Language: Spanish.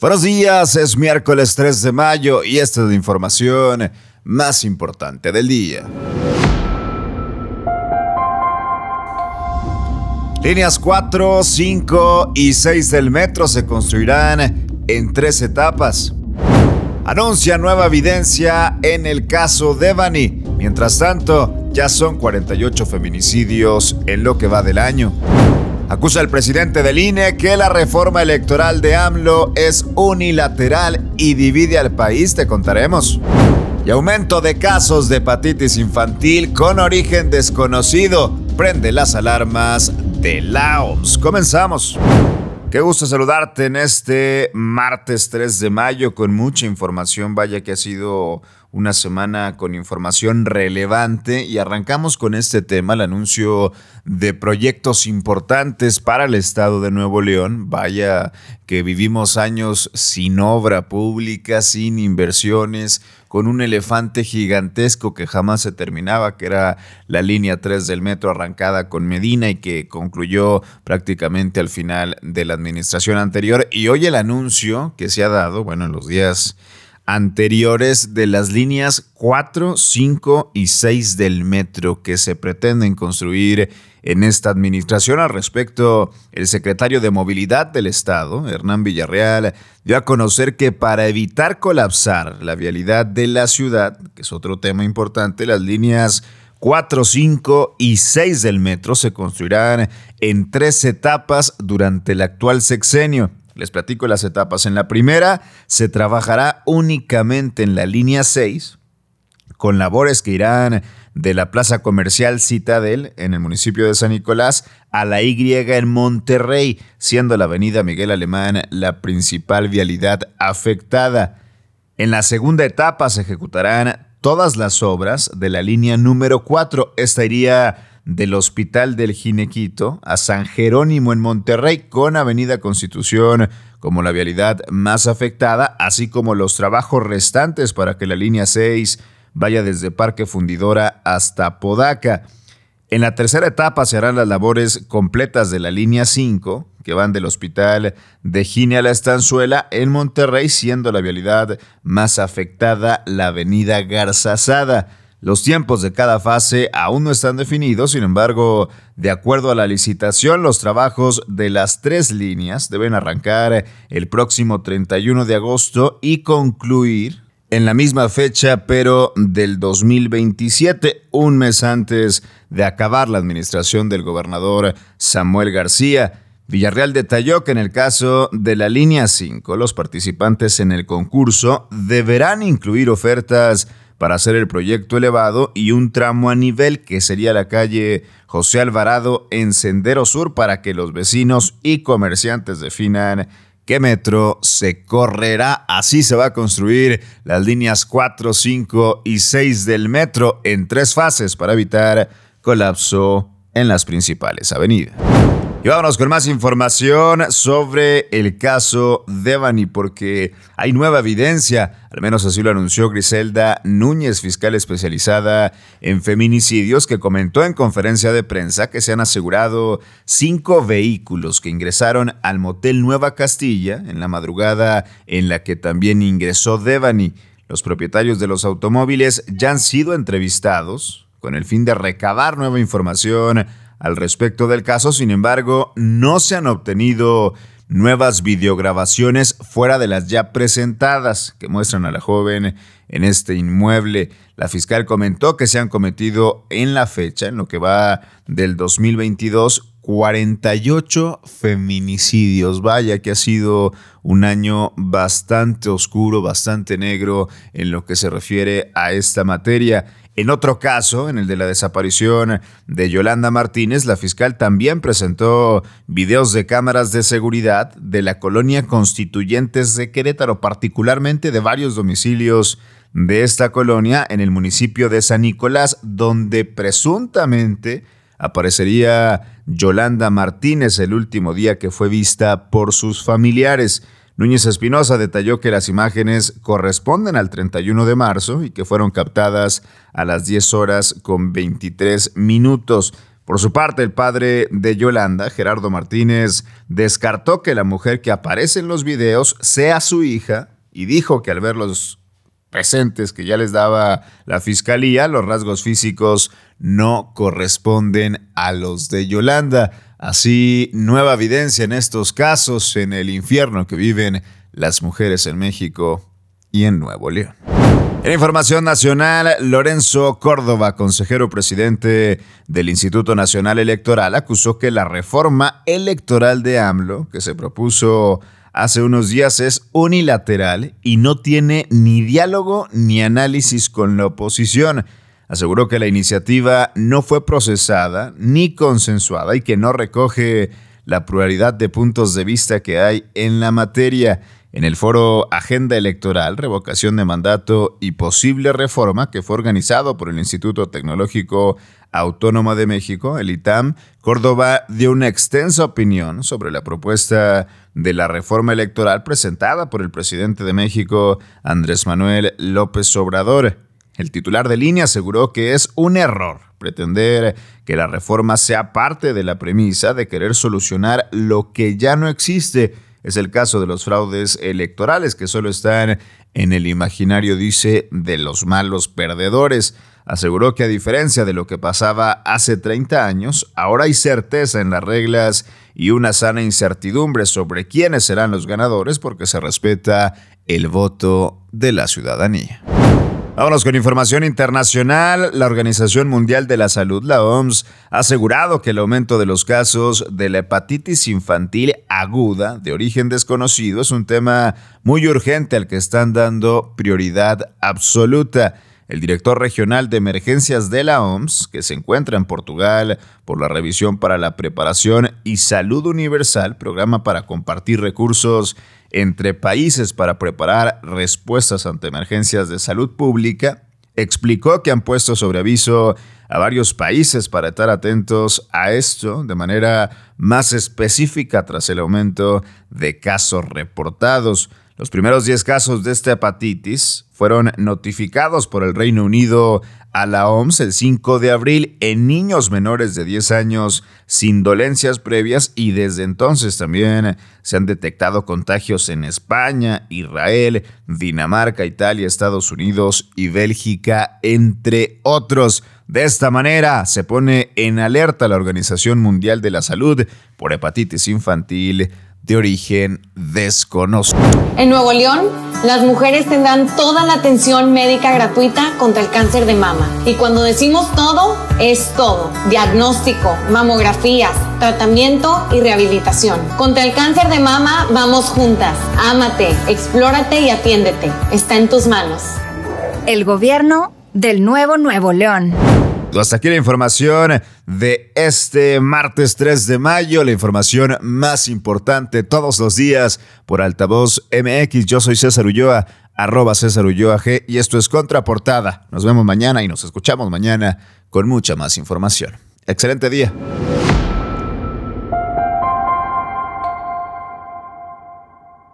Buenos días, es miércoles 3 de mayo y esta es la información más importante del día. Líneas 4, 5 y 6 del metro se construirán en tres etapas. Anuncia nueva evidencia en el caso Devani. Mientras tanto, ya son 48 feminicidios en lo que va del año. Acusa el presidente del INE que la reforma electoral de AMLO es unilateral y divide al país, te contaremos. Y aumento de casos de hepatitis infantil con origen desconocido prende las alarmas de la OMS. Comenzamos. Qué gusto saludarte en este martes 3 de mayo con mucha información. Vaya que ha sido una semana con información relevante y arrancamos con este tema, el anuncio de proyectos importantes para el estado de Nuevo León. Vaya que vivimos años sin obra pública, sin inversiones, con un elefante gigantesco que jamás se terminaba, que era la línea 3 del metro arrancada con Medina y que concluyó prácticamente al final de la administración anterior. Y hoy el anuncio que se ha dado, bueno, en los días anteriores de las líneas 4, 5 y 6 del metro que se pretenden construir en esta administración. Al respecto, el secretario de Movilidad del Estado, Hernán Villarreal, dio a conocer que para evitar colapsar la vialidad de la ciudad, que es otro tema importante, las líneas 4, 5 y 6 del metro se construirán en tres etapas durante el actual sexenio. Les platico las etapas. En la primera se trabajará únicamente en la línea 6, con labores que irán de la Plaza Comercial Citadel en el municipio de San Nicolás a la Y en Monterrey, siendo la avenida Miguel Alemán la principal vialidad afectada. En la segunda etapa se ejecutarán todas las obras de la línea número 4. Esta iría del Hospital del Ginequito a San Jerónimo en Monterrey con Avenida Constitución como la vialidad más afectada, así como los trabajos restantes para que la línea 6 vaya desde Parque Fundidora hasta Podaca. En la tercera etapa se harán las labores completas de la línea 5, que van del hospital de Gine a la Estanzuela en Monterrey, siendo la vialidad más afectada la avenida Garzazada. Los tiempos de cada fase aún no están definidos, sin embargo, de acuerdo a la licitación, los trabajos de las tres líneas deben arrancar el próximo 31 de agosto y concluir en la misma fecha, pero del 2027, un mes antes de acabar la administración del gobernador Samuel García. Villarreal detalló que en el caso de la línea 5, los participantes en el concurso deberán incluir ofertas para hacer el proyecto elevado y un tramo a nivel que sería la calle José Alvarado en Sendero Sur para que los vecinos y comerciantes definan qué metro se correrá. Así se va a construir las líneas 4, 5 y 6 del metro en tres fases para evitar colapso en las principales avenidas. Y vámonos con más información sobre el caso Devani, porque hay nueva evidencia, al menos así lo anunció Griselda Núñez, fiscal especializada en feminicidios, que comentó en conferencia de prensa que se han asegurado cinco vehículos que ingresaron al motel Nueva Castilla en la madrugada en la que también ingresó Devani. Los propietarios de los automóviles ya han sido entrevistados con el fin de recabar nueva información al respecto del caso, sin embargo, no se han obtenido nuevas videograbaciones fuera de las ya presentadas que muestran a la joven en este inmueble. La fiscal comentó que se han cometido en la fecha, en lo que va del 2022, 48 feminicidios. Vaya que ha sido un año bastante oscuro, bastante negro en lo que se refiere a esta materia. En otro caso, en el de la desaparición de Yolanda Martínez, la fiscal también presentó videos de cámaras de seguridad de la colonia Constituyentes de Querétaro, particularmente de varios domicilios de esta colonia en el municipio de San Nicolás, donde presuntamente aparecería Yolanda Martínez el último día que fue vista por sus familiares. Núñez Espinosa detalló que las imágenes corresponden al 31 de marzo y que fueron captadas a las 10 horas con 23 minutos. Por su parte, el padre de Yolanda, Gerardo Martínez, descartó que la mujer que aparece en los videos sea su hija y dijo que al ver los presentes que ya les daba la fiscalía, los rasgos físicos no corresponden a los de Yolanda. Así, nueva evidencia en estos casos, en el infierno que viven las mujeres en México y en Nuevo León. En información nacional, Lorenzo Córdoba, consejero presidente del Instituto Nacional Electoral, acusó que la reforma electoral de AMLO, que se propuso hace unos días, es unilateral y no tiene ni diálogo ni análisis con la oposición. Aseguró que la iniciativa no fue procesada ni consensuada y que no recoge la pluralidad de puntos de vista que hay en la materia en el foro Agenda Electoral, Revocación de Mandato y Posible Reforma, que fue organizado por el Instituto Tecnológico Autónomo de México, el ITAM, Córdoba dio una extensa opinión sobre la propuesta de la reforma electoral presentada por el presidente de México, Andrés Manuel López Obrador. El titular de línea aseguró que es un error pretender que la reforma sea parte de la premisa de querer solucionar lo que ya no existe es el caso de los fraudes electorales que solo están en el imaginario, dice, de los malos perdedores. Aseguró que a diferencia de lo que pasaba hace 30 años, ahora hay certeza en las reglas y una sana incertidumbre sobre quiénes serán los ganadores porque se respeta el voto de la ciudadanía. Vámonos con información internacional. La Organización Mundial de la Salud, la OMS, ha asegurado que el aumento de los casos de la hepatitis infantil aguda de origen desconocido es un tema muy urgente al que están dando prioridad absoluta. El director regional de emergencias de la OMS, que se encuentra en Portugal por la revisión para la preparación y salud universal, programa para compartir recursos entre países para preparar respuestas ante emergencias de salud pública, explicó que han puesto sobre aviso a varios países para estar atentos a esto de manera más específica tras el aumento de casos reportados. Los primeros 10 casos de esta hepatitis fueron notificados por el Reino Unido a la OMS el 5 de abril en niños menores de 10 años sin dolencias previas y desde entonces también se han detectado contagios en España, Israel, Dinamarca, Italia, Estados Unidos y Bélgica, entre otros. De esta manera se pone en alerta la Organización Mundial de la Salud por hepatitis infantil de origen desconocido. En Nuevo León, las mujeres tendrán toda la atención médica gratuita contra el cáncer de mama. Y cuando decimos todo, es todo. Diagnóstico, mamografías, tratamiento y rehabilitación. Contra el cáncer de mama, vamos juntas. Ámate, explórate y atiéndete. Está en tus manos. El gobierno del nuevo Nuevo León. Hasta aquí la información de este martes 3 de mayo, la información más importante todos los días por Altavoz MX. Yo soy César Ulloa, arroba César Ulloa G, y esto es Contraportada. Nos vemos mañana y nos escuchamos mañana con mucha más información. Excelente día.